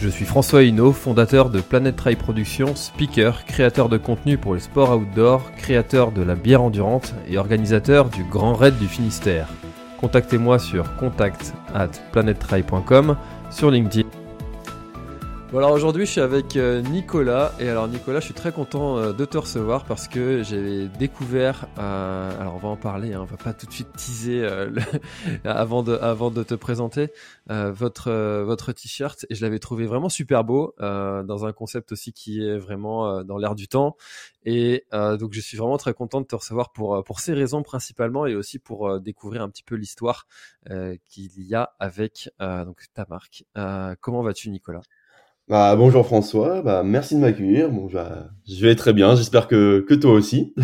Je suis François Hinault, fondateur de Planet Trail Productions, speaker, créateur de contenu pour le sport outdoor, créateur de la bière endurante et organisateur du Grand Raid du Finistère. Contactez-moi sur contact at sur LinkedIn. Bon alors aujourd'hui je suis avec euh, Nicolas. Et alors Nicolas je suis très content euh, de te recevoir parce que j'ai découvert euh, alors on va en parler hein, on va pas tout de suite teaser le, avant de avant de te présenter votre votre t-shirt. Et je l'avais trouvé vraiment super beau dans un concept aussi qui est vraiment dans l'air du temps. Et donc je suis vraiment très content de te recevoir pour pour ces raisons principalement et aussi pour découvrir un petit peu l'histoire qu'il y a avec donc ta marque. comment vas-tu Nicolas? Bah, bonjour François, bah, merci de m'accueillir. Bon, je vais très bien, j'espère que, que toi aussi.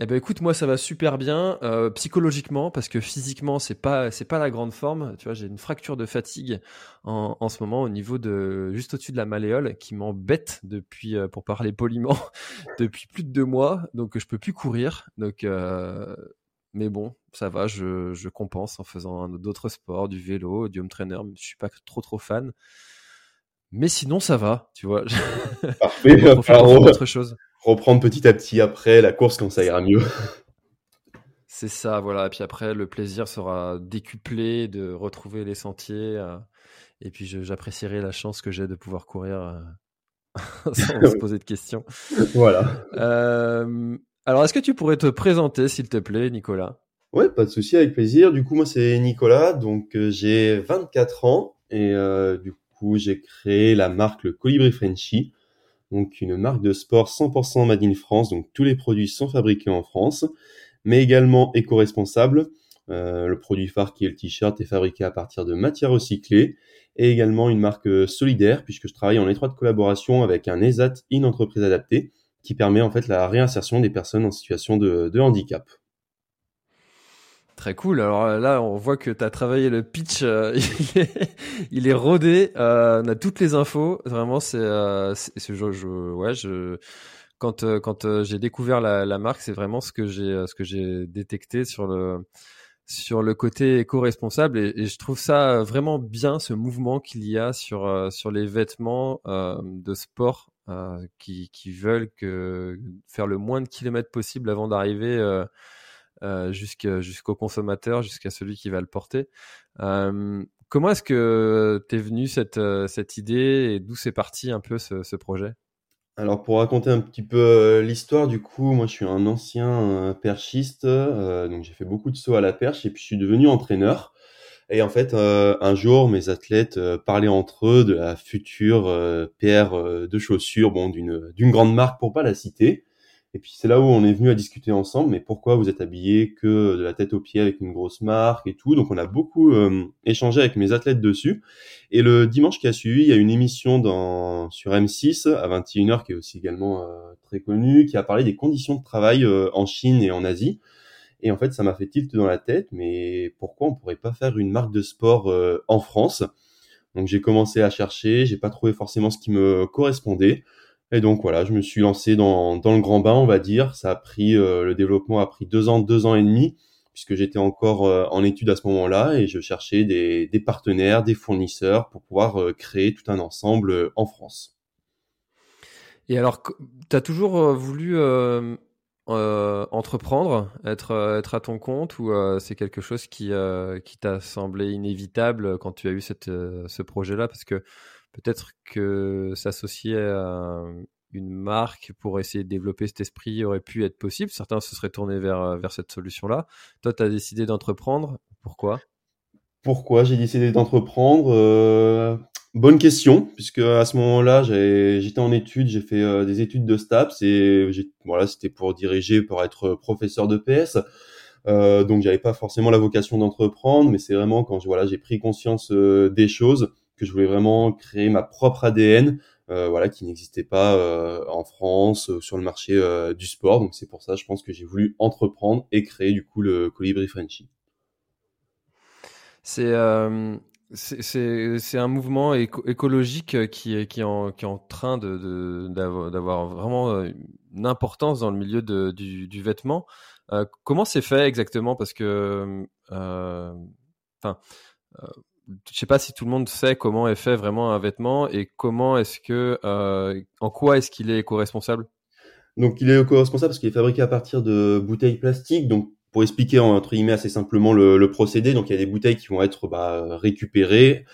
Eh ben écoute, moi ça va super bien euh, psychologiquement parce que physiquement c'est pas c'est pas la grande forme. Tu vois, j'ai une fracture de fatigue en, en ce moment au niveau de juste au-dessus de la malléole qui m'embête depuis euh, pour parler poliment depuis plus de deux mois. Donc je peux plus courir. Donc euh, mais bon, ça va, je, je compense en faisant d'autres sports, du vélo, du home trainer. Je suis pas trop trop fan. Mais sinon, ça va, tu vois. Parfait. Alors, autre chose. Reprendre petit à petit après la course quand ça ira mieux. C'est ça, voilà. Et puis après, le plaisir sera décuplé de retrouver les sentiers. Euh, et puis, j'apprécierai la chance que j'ai de pouvoir courir euh, sans se poser de questions. Voilà. Euh, alors, est-ce que tu pourrais te présenter, s'il te plaît, Nicolas? Ouais, pas de souci, avec plaisir. Du coup, moi, c'est Nicolas. Donc, j'ai 24 ans. Et du coup, j'ai créé la marque Colibri Frenchy, donc une marque de sport 100% made in France. Donc tous les produits sont fabriqués en France, mais également éco-responsables. Euh, le produit phare qui est le t-shirt est fabriqué à partir de matières recyclées et également une marque solidaire puisque je travaille en étroite collaboration avec un ESAT, une entreprise adaptée, qui permet en fait la réinsertion des personnes en situation de handicap. Très cool. Alors euh, là, on voit que tu as travaillé le pitch, euh, il, est, rodé, euh, on a toutes les infos. Vraiment, c'est, euh, je, je, ouais, je, quand quand j'ai découvert la, la marque, c'est vraiment ce que j'ai ce que j'ai détecté sur le sur le côté éco-responsable et, je trouve ça vraiment bien ce mouvement qu'il y a sur sur les vêtements de sport qui qui veulent que faire le moins de kilomètres possible avant d'arriver euh, jusqu'au consommateur, jusqu'à celui qui va le porter. Euh, comment est-ce que t'es venu cette, euh, cette idée et d'où c'est parti un peu ce, ce projet? Alors pour raconter un petit peu l'histoire, du coup, moi je suis un ancien perchiste, donc j'ai fait beaucoup de sauts à la perche et puis je suis devenu entraîneur. Et en fait, un jour, mes athlètes parlaient entre eux de la future paire de chaussures, bon, d'une d'une grande marque pour pas la citer. Et puis c'est là où on est venu à discuter ensemble, mais pourquoi vous êtes habillé que de la tête aux pieds avec une grosse marque et tout. Donc on a beaucoup euh, échangé avec mes athlètes dessus. Et le dimanche qui a suivi, il y a une émission dans, sur M6 à 21h qui est aussi également euh, très connue, qui a parlé des conditions de travail euh, en Chine et en Asie. Et en fait, ça m'a fait tilt dans la tête, mais pourquoi on pourrait pas faire une marque de sport en France? Donc j'ai commencé à chercher, j'ai pas trouvé forcément ce qui me correspondait. Et donc voilà, je me suis lancé dans, dans le grand bain, on va dire. Ça a pris, euh, le développement a pris deux ans, deux ans et demi, puisque j'étais encore euh, en études à ce moment-là et je cherchais des, des partenaires, des fournisseurs pour pouvoir euh, créer tout un ensemble en France. Et alors, tu as toujours voulu entreprendre, être, être à ton compte, ou c'est quelque chose qui, qui t'a semblé inévitable quand tu as eu cette, ce projet-là? Parce que peut-être que s'associer à une marque pour essayer de développer cet esprit aurait pu être possible. Certains se seraient tournés vers, vers cette solution-là. Toi, tu as décidé d'entreprendre. Pourquoi? Pourquoi j'ai décidé d'entreprendre euh, Bonne question, puisque à ce moment-là, j'étais en études, j'ai fait euh, des études de STAPS et voilà, c'était pour diriger, pour être professeur de PS. Euh, donc, j'avais pas forcément la vocation d'entreprendre, mais c'est vraiment quand voilà, j'ai pris conscience euh, des choses que je voulais vraiment créer ma propre ADN, euh, voilà, qui n'existait pas euh, en France euh, sur le marché du sport. Donc c'est pour ça, je pense que j'ai voulu entreprendre et créer du coup le Colibri Frenchy. C'est un mouvement écologique qui, est en, train d'avoir de, vraiment une importance dans le milieu de, du, du, vêtement. comment c'est fait exactement? Parce que, enfin, je sais pas si tout le monde sait comment est fait vraiment un vêtement et comment est-ce que, euh, en quoi est-ce qu'il est éco-responsable? Donc, il est éco-responsable parce qu'il est fabriqué à partir de bouteilles plastiques. Donc, pour expliquer entre guillemets assez simplement le, procédé, donc il y a des bouteilles qui vont être bah, récupérées,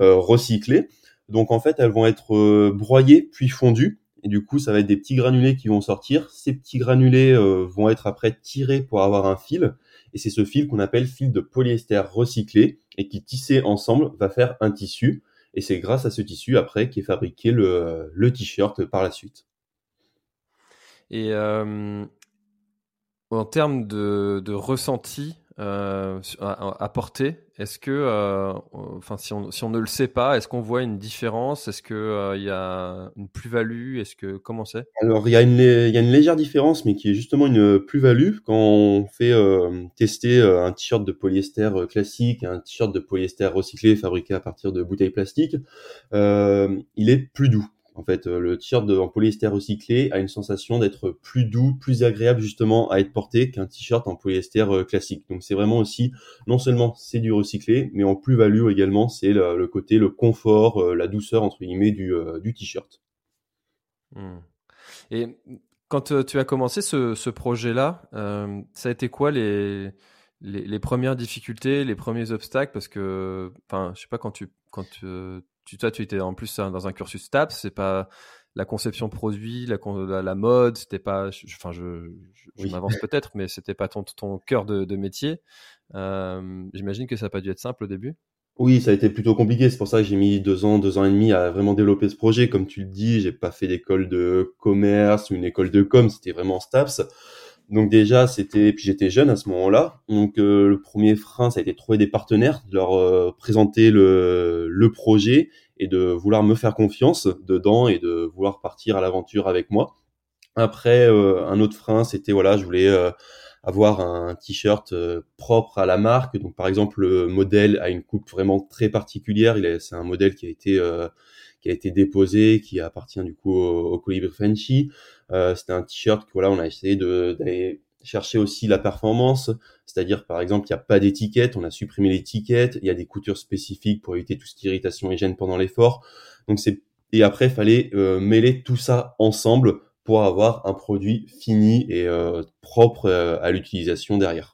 euh, recyclées. Donc, en fait, elles vont être euh, broyées puis fondues. Et du coup, ça va être des petits granulés qui vont sortir. Ces petits granulés vont être après tirés pour avoir un fil. Et c'est ce fil qu'on appelle fil de polyester recyclé et qui tissé ensemble va faire un tissu. Et c'est grâce à ce tissu après qu'est fabriqué le, le t-shirt par la suite. Et euh, en termes de, de ressenti, euh, apporter Est-ce que, euh, enfin, si on, si on ne le sait pas, est-ce qu'on voit une différence? Est-ce que euh, il y a une plus-value? Est-ce que comment c'est? Alors il y a une y a une légère différence, mais qui est justement une plus-value quand on fait euh, tester un t-shirt de polyester classique, un t-shirt de polyester recyclé fabriqué à partir de bouteilles plastiques. il est plus doux. En fait, euh, le t-shirt en polyester recyclé a une sensation d'être plus doux, plus agréable justement à être porté qu'un t-shirt en polyester euh, classique. Donc c'est vraiment aussi, non seulement c'est du recyclé, mais en plus-value également, c'est le, côté, le confort, euh, la douceur entre guillemets du, du t-shirt. Hmm. Et quand tu as commencé ce, projet-là, ça a été quoi les, les, les, premières difficultés, les premiers obstacles? Parce que, enfin, je sais pas quand tu quand tu, tu, toi, tu étais en plus dans un cursus TAPS, c'est pas la conception produit, la, la, mode, c'était pas, enfin, je, je, m'avance peut-être, mais c'était pas ton, ton cœur de, de métier. Euh, J'imagine que ça n'a pas dû être simple au début. Oui, ça a été plutôt compliqué. C'est pour ça que j'ai mis deux ans, deux ans et demi à vraiment développer ce projet. Comme tu le dis, j'ai pas fait d'école de commerce ou une école de com. C'était vraiment STAPS. Donc déjà, c'était, puis j'étais jeune à ce moment-là. Donc euh, le premier frein, ça a été de trouver des partenaires, de leur euh, présenter le, le projet et de vouloir me faire confiance dedans et de vouloir partir à l'aventure avec moi. Après, euh, un autre frein, c'était voilà, je voulais avoir un t-shirt propre à la marque. Donc par exemple, le modèle a une coupe vraiment très particulière. C'est un modèle qui a été qui a été déposé, qui appartient du coup au, au Colibri Frenchy. Euh, c'était un t-shirt que voilà, on a essayé d'aller chercher aussi la performance, c'est-à-dire par exemple, il n'y a pas d'étiquette, on a supprimé l'étiquette, il y a des coutures spécifiques pour éviter tout ce qui est irritation et gêne pendant l'effort. Donc c'est et après, il fallait euh, mêler tout ça ensemble pour avoir un produit fini et euh, propre à l'utilisation derrière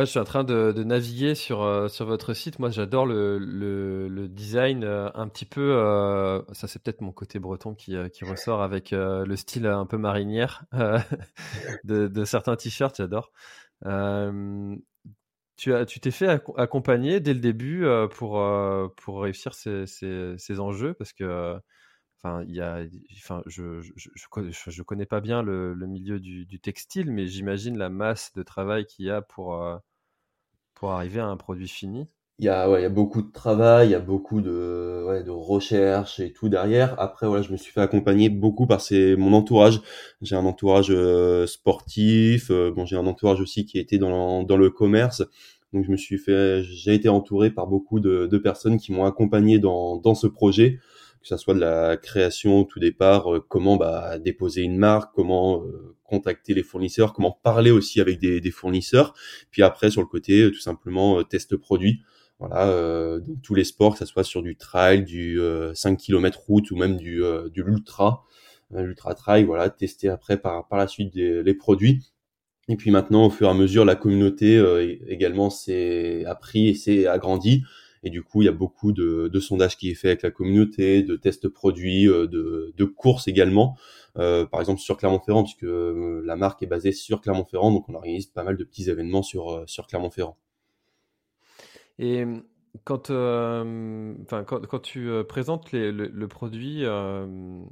je suis en train de, naviguer sur, euh, sur votre site. Moi, j'adore le, le, design euh, un petit peu. Euh, ça, c'est peut-être mon côté breton qui, qui ressort avec le style un peu marinière de, certains t-shirts. J'adore. tu as, tu t'es fait accompagner dès le début pour, pour réussir ces, ces, ces enjeux? Parce que Enfin, il y a, enfin, je, je, je, connais pas bien le, le milieu du, du, textile, mais j'imagine la masse de travail qu'il y a pour, euh, pour arriver à un produit fini. Il y a, ouais, il y a beaucoup de travail, il y a beaucoup de, ouais, de recherche et tout derrière. Après, voilà, je me suis fait accompagner beaucoup par mon entourage. J'ai un entourage euh, sportif. Euh, bon, j'ai un entourage aussi qui était dans, dans le commerce. Donc, je me suis fait, j'ai été entouré par beaucoup de, de personnes qui m'ont accompagné dans, dans ce projet que ça soit de la création au tout départ, euh, comment bah, déposer une marque, comment euh, contacter les fournisseurs, comment parler aussi avec des, des, fournisseurs, puis après sur le côté euh, tout simplement test produit. voilà, donc tous les sports, que ce soit sur du trail, du 5 km route ou même du, de l'ultra, l'ultra trail, voilà, tester après par, par la suite les produits. Et puis maintenant, au fur et à mesure, la communauté également s'est appris et s'est agrandie. Et du coup, il y a beaucoup de, sondages qui est fait avec la communauté, de tests produits, de, de courses également. Euh, par exemple sur Clermont-Ferrand, puisque euh, la marque est basée sur Clermont-Ferrand, donc on organise pas mal de petits événements sur, euh, Clermont-Ferrand. Et quand, quand, quand, tu présentes les, le, produit, alors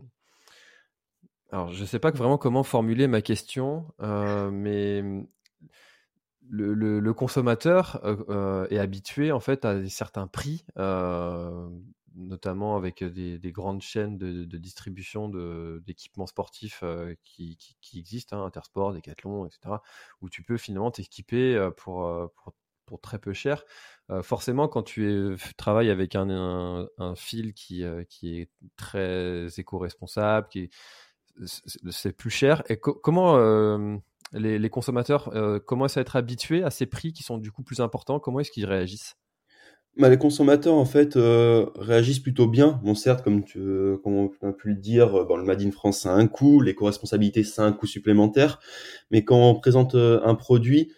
je ne sais pas vraiment comment formuler ma question, mais le, consommateur est habitué en fait à certains prix notamment avec des, grandes chaînes de, distribution d'équipements sportifs euh, qui, existent, hein, Intersport, Decathlon, etc., où tu peux finalement t'équiper euh, pour, euh, très peu cher. forcément, quand tu travailles avec un, fil qui, qui est très éco-responsable, c'est plus cher. Et comment les, consommateurs commencent à être habitués à ces prix qui sont du coup plus importants? Comment est-ce qu'ils réagissent? Bah, les consommateurs en fait euh, réagissent plutôt bien. Bon certes, comme tu euh, comme on a pu le dire, euh, le Made in France ça a un coût, l'éco-responsabilité ça a un coût supplémentaire, mais quand on présente un produit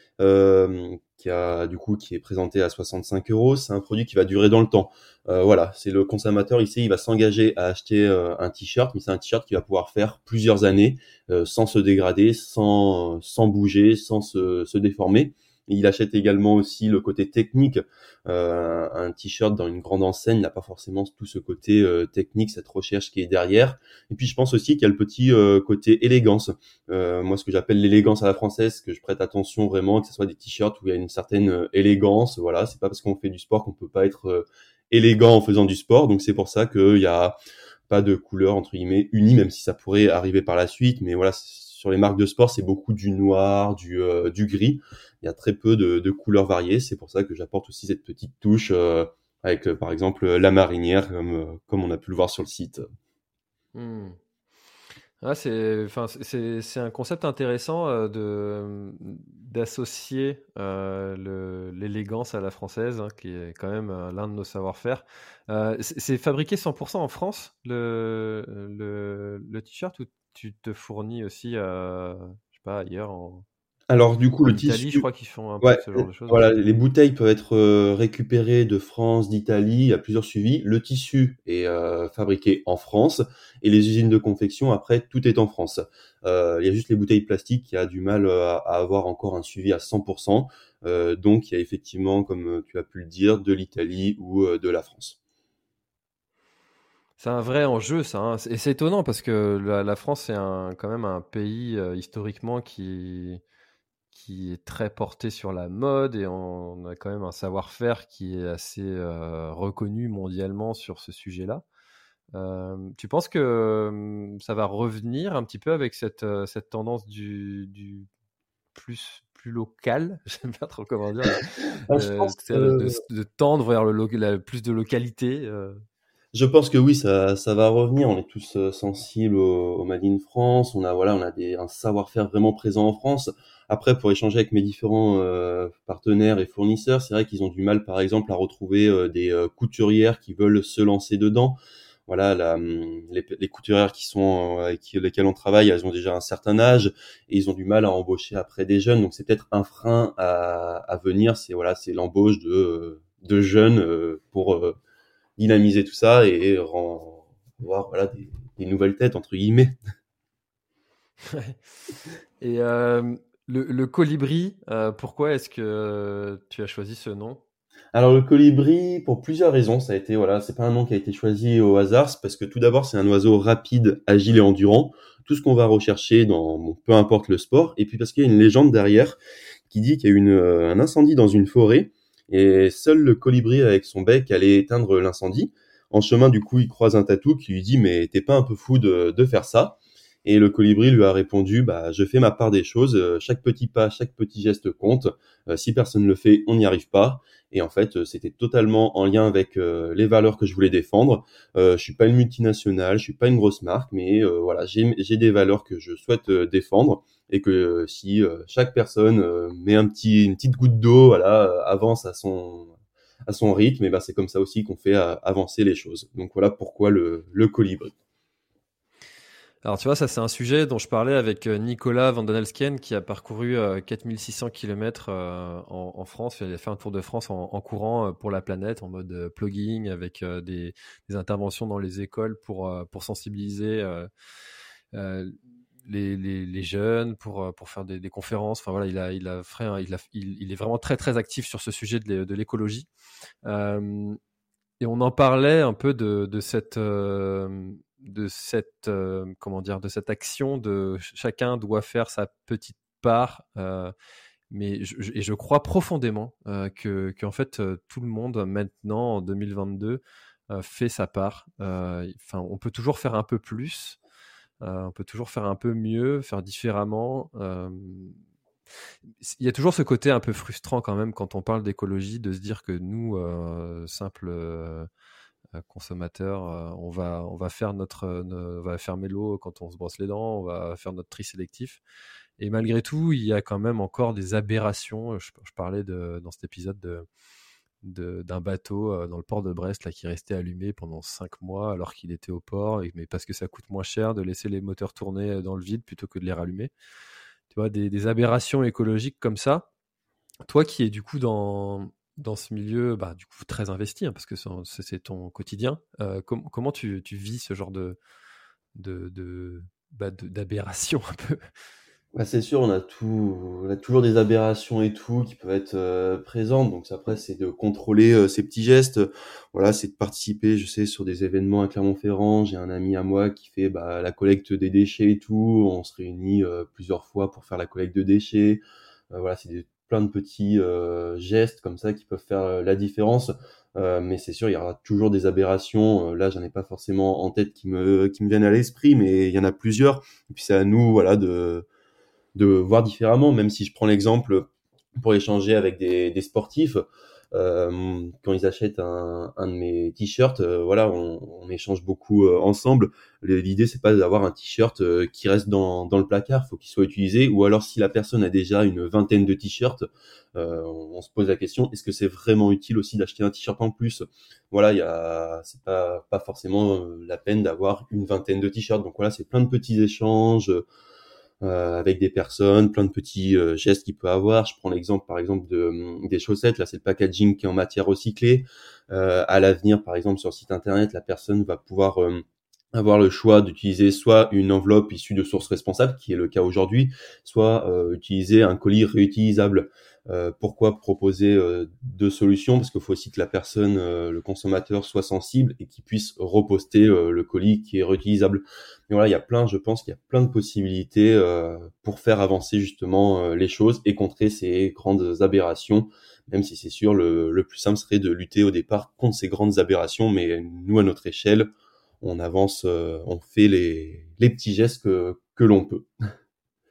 qui est présenté à 65 euros, c'est un produit qui va durer dans le temps. voilà, c'est le consommateur ici, il va s'engager à acheter un t-shirt, mais c'est un t-shirt qui va pouvoir faire plusieurs années sans se dégrader, sans sans bouger, sans se, se déformer. Il achète également aussi le côté technique. Euh, un t-shirt dans une grande enseigne n'a pas forcément tout ce côté euh, technique, cette recherche qui est derrière. Et puis je pense aussi qu'il y a le petit euh, côté élégance. moi, ce que j'appelle l'élégance à la française, que je prête attention vraiment, que ce soit des t-shirts où il y a une certaine élégance. Voilà, c'est pas parce qu'on fait du sport qu'on peut pas être élégant en faisant du sport. Donc c'est pour ça qu'il y a pas de couleur entre guillemets unie, même si ça pourrait arriver par la suite. Mais voilà, sur les marques de sport, c'est beaucoup du noir, du, du gris. Il y a très peu de, couleurs variées. C'est pour ça que j'apporte aussi cette petite touche euh, avec, euh, par exemple, la marinière, comme, on a pu le voir sur le site. Hmm. Ah, c'est, un concept intéressant de, d'associer l'élégance à la française, hein, qui est quand même l'un de nos savoir-faire. c'est, fabriqué 100% en France, le, le, t-shirt, ou tu te fournis aussi, euh, je sais pas, ailleurs en. Alors du coup, le Italie, tissu, je crois qu'ils font un peu ce genre de choses. Voilà, les bouteilles peuvent être euh, récupérées de France, d'Italie, il y a plusieurs suivis. Le tissu est euh, fabriqué en France et les usines de confection, après, tout est en France. Euh, il y a juste les bouteilles plastiques qui a du mal à, à avoir encore un suivi à 100%. donc il y a effectivement, comme tu as pu le dire, de l'Italie ou de la France. C'est un vrai enjeu, ça. Hein. Et c'est étonnant parce que la, France, c'est quand même un pays euh, historiquement qui, qui est très porté sur la mode et on, a quand même un savoir-faire qui est assez euh, reconnu mondialement sur ce sujet-là. Euh, tu penses que hum, ça va revenir un petit peu avec cette, cette tendance du, du plus plus local, j'aime pas trop comment dire, ah, de, tendre vers le, plus de localité je pense que oui, ça, ça va revenir. On est tous euh, sensibles au, au Made in France. On a voilà, on a des, un savoir-faire vraiment présent en France. Après, pour échanger avec mes différents euh, partenaires et fournisseurs, c'est vrai qu'ils ont du mal, par exemple, à retrouver euh, des couturières qui veulent se lancer dedans. Voilà, hum, les, les, couturières qui sont avec lesquelles on travaille, elles ont déjà un certain âge et ils ont du mal à embaucher après des jeunes. Donc c'est peut-être un frein à, à venir. C'est voilà, c'est l'embauche de, de jeunes pour dynamiser tout ça et voir voilà, des, nouvelles têtes, entre guillemets. Et euh, le, colibri, euh, pourquoi est-ce que tu as choisi ce nom? Alors le colibri, pour plusieurs raisons, ça a été voilà, c'est pas un nom qui a été choisi au hasard, c'est parce que tout d'abord c'est un oiseau rapide, agile et endurant, tout ce qu'on va rechercher dans peu importe le sport, et puis parce qu'il y a une légende derrière qui dit qu'il y a eu euh, un incendie dans une forêt et seul le colibri avec son bec allait éteindre l'incendie. En chemin, du coup, il croise un tatou qui lui dit mais t'es pas un peu fou de, faire ça? Et le colibri lui a répondu bah je fais ma part des choses. Chaque petit pas, chaque petit geste compte. Euh, si personne le fait, on n'y arrive pas. Et en fait, euh, c'était totalement en lien avec euh, les valeurs que je voulais défendre. Euh, je suis pas une multinationale, je suis pas une grosse marque, mais voilà, j'ai des valeurs que je souhaite défendre et que si chaque personne met un petit, une petite goutte d'eau, voilà, avance à son à son rythme, et ben c'est comme ça aussi qu'on fait avancer les choses. Donc voilà pourquoi le, colibri. Alors tu vois, ça c'est un sujet dont je parlais avec euh, Nicolas Van qui a parcouru 4600 euh, km euh, en, France. Il a fait un tour de France en, courant pour la planète, en mode plugging, avec des, interventions dans les écoles pour, pour sensibiliser les, jeunes, pour, pour faire des, conférences. Enfin voilà, il, a, il, a il, a, il, est vraiment très très actif sur ce sujet de l'écologie. et on en parlait un peu de, de cette de cette euh, comment dire de cette action de chacun doit faire sa petite part euh, mais je, et je crois profondément euh, que qu'en fait tout le monde maintenant en 2022 fait sa part enfin on peut toujours faire un peu plus on peut toujours faire un peu mieux faire différemment il y a toujours ce côté un peu frustrant quand même quand on parle d'écologie de se dire que nous simples euh, consommateur, euh, on va on va faire notre on va fermer l'eau quand on se brosse les dents, on va faire notre tri sélectif. Et malgré tout, il y a quand même encore des aberrations. Je, parlais dans cet épisode de, d'un bateau euh, dans le port de Brest là, qui restait allumé pendant cinq mois alors qu'il était au port, mais parce que ça coûte moins cher de laisser les moteurs tourner dans le vide plutôt que de les rallumer. Tu vois, des, aberrations écologiques comme ça. Toi qui es du coup dans, dans ce milieu, bah, du coup, très investi, hein, parce que c'est ton quotidien. Euh, comment tu, vis ce genre de, bah, d'aberration un peu? Bah, C'est sûr, on a, tout, on a toujours des aberrations et tout qui peuvent être euh, présentes. Donc après, c'est de contrôler euh, ces petits gestes. Voilà, c'est de participer, je sais, sur des événements à Clermont-Ferrand. J'ai un ami à moi qui fait bah, la collecte des déchets et tout. On se réunit plusieurs fois pour faire la collecte de déchets. voilà, c'est plein de petits euh, gestes comme ça qui peuvent faire euh, la différence. Euh, mais c'est sûr, il y aura toujours des aberrations. là, j'en ai pas forcément en tête qui me qui me viennent à l'esprit, mais il y en a plusieurs. Et puis c'est à nous, voilà, de de voir différemment. Même si je prends l'exemple pour échanger avec des, des sportifs, euh, quand ils achètent un, un de mes t-shirts, euh, voilà, on, on, échange beaucoup euh, ensemble. L'idée, c'est pas d'avoir un t-shirt qui reste dans, dans le placard, faut qu'il soit utilisé. Ou alors, si la personne a déjà une vingtaine de t-shirts, on, se pose la question est-ce que c'est vraiment utile aussi d'acheter un t-shirt en plus? Voilà, il y a, c'est pas pas forcément la peine d'avoir une vingtaine de t-shirts. Donc voilà, c'est plein de petits échanges. Euh, avec des personnes, plein de petits euh, gestes qu'il peut avoir. Je prends l'exemple par exemple de, hum, des chaussettes. Là, c'est le packaging qui est en matière recyclée. Euh, à l'avenir, par exemple, sur le site internet, la personne va pouvoir hum, avoir le choix d'utiliser soit une enveloppe issue de sources responsables, qui est le cas aujourd'hui, soit utiliser un colis réutilisable. Euh, pourquoi proposer euh, deux solutions? Parce qu'il faut aussi que la personne, euh, le consommateur, soit sensible et qu'il puisse reposter le colis qui est réutilisable. Mais voilà, il y a plein, je pense qu'il y a plein de possibilités pour faire avancer justement les choses et contrer ces grandes aberrations. Même si c'est sûr, le, le, plus simple serait de lutter au départ contre ces grandes aberrations, mais nous, à notre échelle, on avance, on fait les, les petits gestes que, que l'on peut.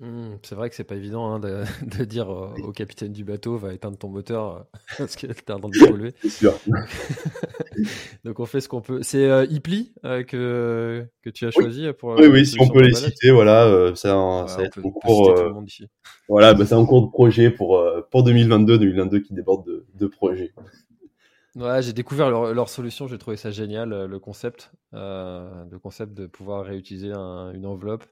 Mmh, c'est vrai que c'est pas évident hein, de, de, dire au capitaine du bateau va éteindre ton moteur euh, parce que t'es en train de polluer. Donc on fait ce qu'on peut. C'est euh, euh, que, que tu as choisi oui. pour. Oui, oui, si on peut les citer, voilà, euh, ça en cours. voilà, bah, c'est un cours de projet pour pour 2022, 2022 qui déborde de, de projets. Ouais, j'ai découvert leur, leur solution, j'ai trouvé ça génial, le concept, le concept de pouvoir réutiliser une enveloppe.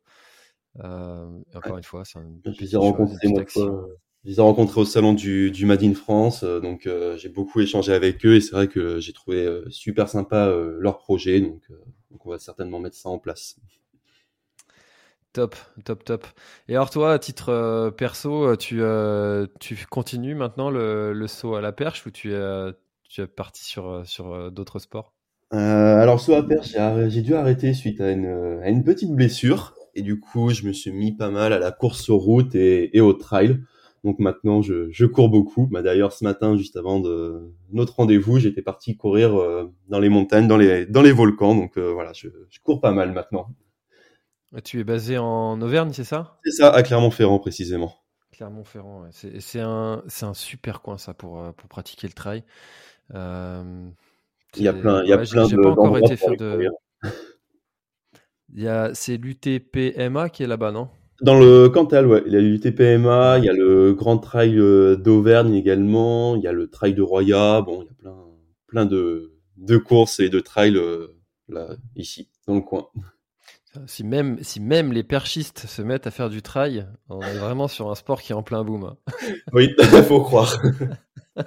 Euh, encore une fois, c'est un je les ai rencontrés, je les ai rencontrés au salon du, du Made in France, euh, donc euh, j'ai beaucoup échangé avec eux et c'est vrai que j'ai trouvé super sympa leur projet, donc, donc, on va certainement mettre ça en place. Top, top, top. Et alors toi, à titre perso, tu, tu continues maintenant le, le, saut à la perche ou tu es, tu es parti sur, sur d'autres sports? Alors saut à perche, j'ai dû arrêter suite à une, à une petite blessure. Et du coup, je me suis mis pas mal à la course sur route et, et au trail. Donc maintenant, je, je cours beaucoup. Bah, D'ailleurs, ce matin, juste avant de notre rendez-vous, j'étais parti courir euh, dans les montagnes, dans les, dans les volcans. Donc euh, voilà, je, je, cours pas mal maintenant. Tu es basé en Auvergne, c'est ça? C'est ça, à Clermont-Ferrand précisément. Clermont-Ferrand, ouais. c'est un, un super coin ça pour, euh, pour pratiquer le trail. Euh, il y a plein, il y a plein de. pas encore été faire de. C'est l'UTPMA qui est là-bas, non? Dans le Cantal, ouais. Il y a du TPMA, il y a le Grand Trail d'Auvergne également, il y a le Trail de Roya. Bon, il y a plein, plein de, de courses et de trails là, ici, dans le coin. Si même, si même les perchistes se mettent à faire du trail, on est vraiment sur un sport qui est en plein boom. Hein. Oui, il faut croire.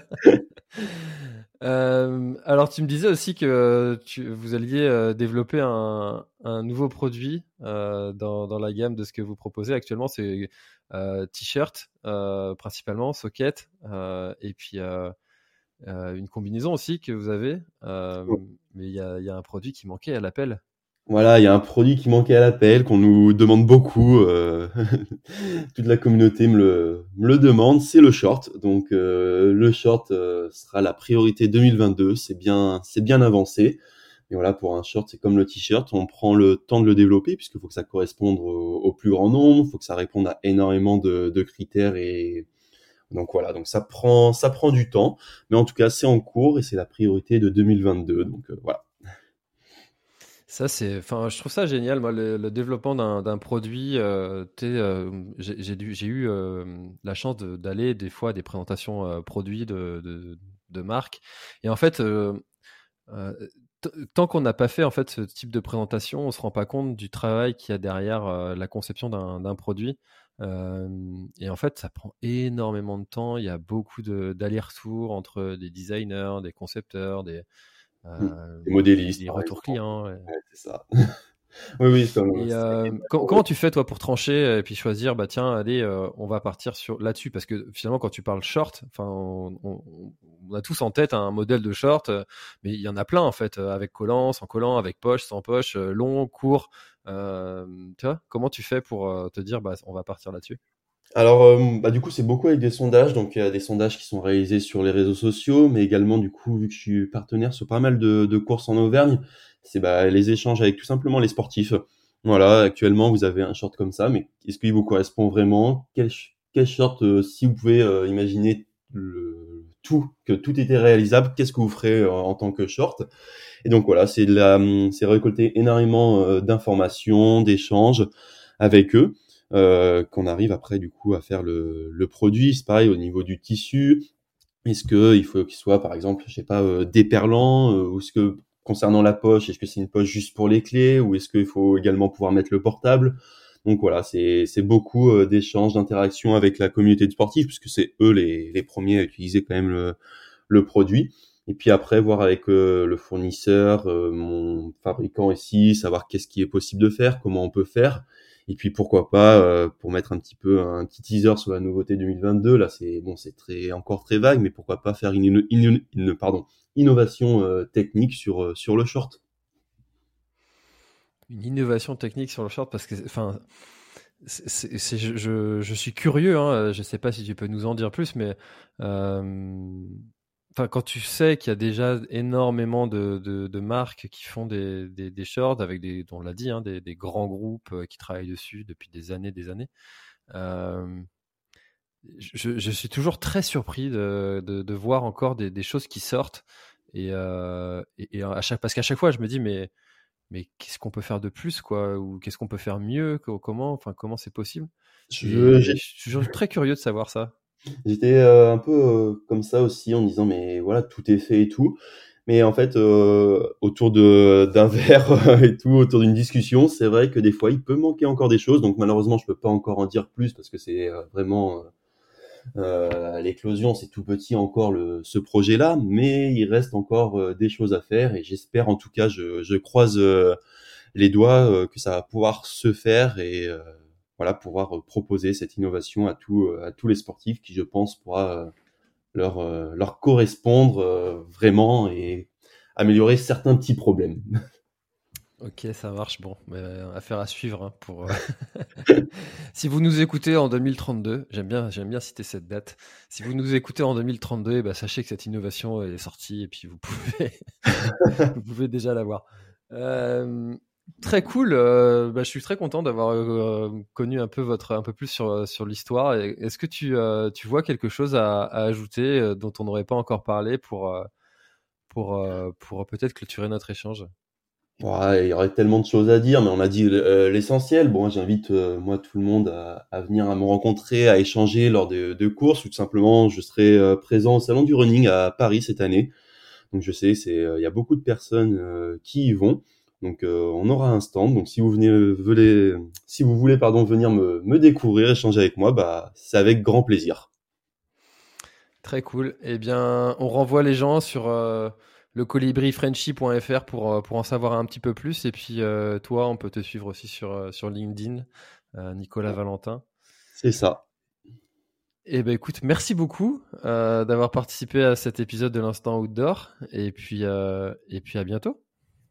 Euh, alors, tu me disais aussi que tu, vous alliez euh, développer un, nouveau produit euh, dans, la gamme de ce que vous proposez actuellement. C'est t-shirt principalement, socket, et puis une combinaison aussi que vous avez. Mais il y a, un produit qui manquait à l'appel. Voilà, il y a un produit qui manquait à l'appel, qu'on nous demande beaucoup. Euh, toute la communauté me le, me le demande, c'est le short. Donc euh, le short euh, sera la priorité 2022. C'est bien, c'est bien avancé. Et voilà, pour un short, c'est comme le t-shirt, on prend le temps de le développer puisqu'il faut que ça corresponde au, plus grand nombre, faut que ça réponde à énormément de, de critères et donc voilà, donc ça prend, ça prend du temps, mais en tout cas c'est en cours et c'est la priorité de 2022. Donc voilà. Ça, c'est, enfin, je trouve ça génial, moi, le, développement d'un produit. Euh, euh j'ai eu euh, la chance d'aller des fois à des présentations produits de, marques. Et en fait, tant qu'on n'a pas fait en fait ce type de présentation, on se rend pas compte du travail qu'il y a derrière la conception d'un produit. et en fait, ça prend énormément de temps. Il y a beaucoup d'allers-retours entre des designers, des concepteurs, des, des modélistes. Des retours clients. c'est ça. oui, oui. Euh, comment tu fais toi pour trancher et puis choisir, bah tiens, allez, euh, on va partir sur là-dessus? Parce que finalement quand tu parles short, enfin, on, a tous en tête un modèle de short, mais il y en a plein en fait, avec collant, sans collant, avec poche, sans poche, long, court. tu vois, comment tu fais pour te dire, bah on va partir là-dessus? Alors, euh, bah, du coup, c'est beaucoup avec des sondages. Donc, il y a des sondages qui sont réalisés sur les réseaux sociaux, mais également, du coup, vu que je suis partenaire sur pas mal de, courses en Auvergne, c'est bah, les échanges avec tout simplement les sportifs. Voilà, actuellement, vous avez un short comme ça, mais est-ce qu'il vous correspond vraiment? Quel, quel short, euh, si vous pouvez euh, imaginer tout, que tout était réalisable, qu'est-ce que vous ferez en tant que short? Et donc voilà, c'est c'est récolter énormément d'informations, d'échanges avec eux. Euh, qu'on arrive après du coup à faire le, le produit. C'est pareil au niveau du tissu. Est-ce que il faut qu'il soit par exemple, je sais pas, euh, déperlant euh, ou est-ce que concernant la poche, est-ce que c'est une poche juste pour les clés ou est-ce qu'il faut également pouvoir mettre le portable? Donc voilà, c'est beaucoup d'échanges, d'interactions avec la communauté de sportifs, puisque c'est eux les, les premiers à utiliser quand même le, le produit. Et puis après, voir avec le fournisseur, mon fabricant ici, savoir qu'est-ce qui est possible de faire, comment on peut faire. Et puis pourquoi pas euh, pour mettre un petit peu un petit teaser sur la nouveauté 2022. Là, c'est bon, c'est très encore très vague, mais pourquoi pas faire une, innovation euh, technique sur euh, sur le short. Une innovation technique sur le short parce que enfin. Je, je, suis curieux, hein, je ne sais pas si tu peux nous en dire plus, mais Enfin, quand tu sais qu'il y a déjà énormément de, de, marques qui font des, des, shorts avec des, on l'a dit, hein, des, des, grands groupes euh, qui travaillent dessus depuis des années, des années. Euh, je, je, suis toujours très surpris de, de, voir encore des, choses qui sortent et, euh, et, à chaque, parce qu'à chaque fois je me dis mais mais qu'est-ce qu'on peut faire de plus quoi ou qu'est-ce qu'on peut faire mieux comment enfin comment c'est possible? Je, je suis toujours très curieux de savoir ça. J'étais euh, un peu euh, comme ça aussi en disant mais voilà tout est fait et tout. Mais en fait, euh, autour de d'un verre et tout, autour d'une discussion, c'est vrai que des fois, il peut manquer encore des choses. Donc malheureusement, je peux pas encore en dire plus parce que c'est vraiment euh, l'éclosion, c'est tout petit encore le, ce projet-là, mais il reste encore des choses à faire et j'espère, en tout cas, je, je croise les doigts que ça va pouvoir se faire et voilà, pouvoir euh, proposer cette innovation à, tout, euh, à tous les sportifs qui, je pense, pourra euh, leur, leur correspondre vraiment et améliorer certains petits problèmes. Ok, ça marche. Bon, affaire à suivre. Hein, pour si vous nous écoutez en 2032, j'aime bien, j'aime bien citer cette date. Si vous nous écoutez en 2032, bah, sachez que cette innovation est sortie et puis vous pouvez, vous pouvez déjà l'avoir. Très cool. Euh, bah, je suis très content d'avoir euh, connu un peu votre un peu plus sur euh, sur l'histoire. Est-ce que tu tu vois quelque chose à, ajouter dont on n'aurait pas encore parlé pour pour pour peut-être clôturer notre échange? Il y aurait tellement de choses à dire, mais on a dit euh, l'essentiel. Bon, j'invite euh, moi tout le monde à, venir à me rencontrer, à échanger lors de, courses, ou tout simplement, je serai euh, présent au salon du running à Paris cette année. Donc je sais, c'est il y a beaucoup de personnes qui y vont. Donc on aura un stand. Donc si vous venez, voulez, si vous voulez pardon venir me, me découvrir, échanger avec moi, bah c'est avec grand plaisir. Très cool. Eh bien, on renvoie les gens sur le colibrifrenchy.fr pour, euh, pour en savoir un petit peu plus. Et puis, euh, toi, on peut te suivre aussi sur, euh, sur LinkedIn, Nicolas Valentin. C'est ça. Eh ben écoute, merci beaucoup d'avoir participé à cet épisode de l'Instant Outdoor. Et puis, et puis à bientôt.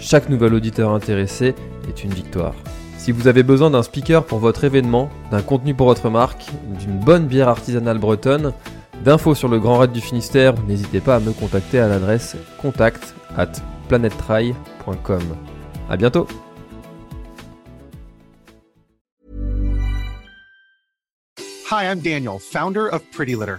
Chaque nouvel auditeur intéressé est une victoire. Si vous avez besoin d'un speaker pour votre événement, d'un contenu pour votre marque, d'une bonne bière artisanale bretonne, D'infos sur le Grand Raid du Finistère, n'hésitez pas à me contacter à l'adresse contact at planettry.com. A bientôt Hi, I'm Daniel, founder of Pretty Litter.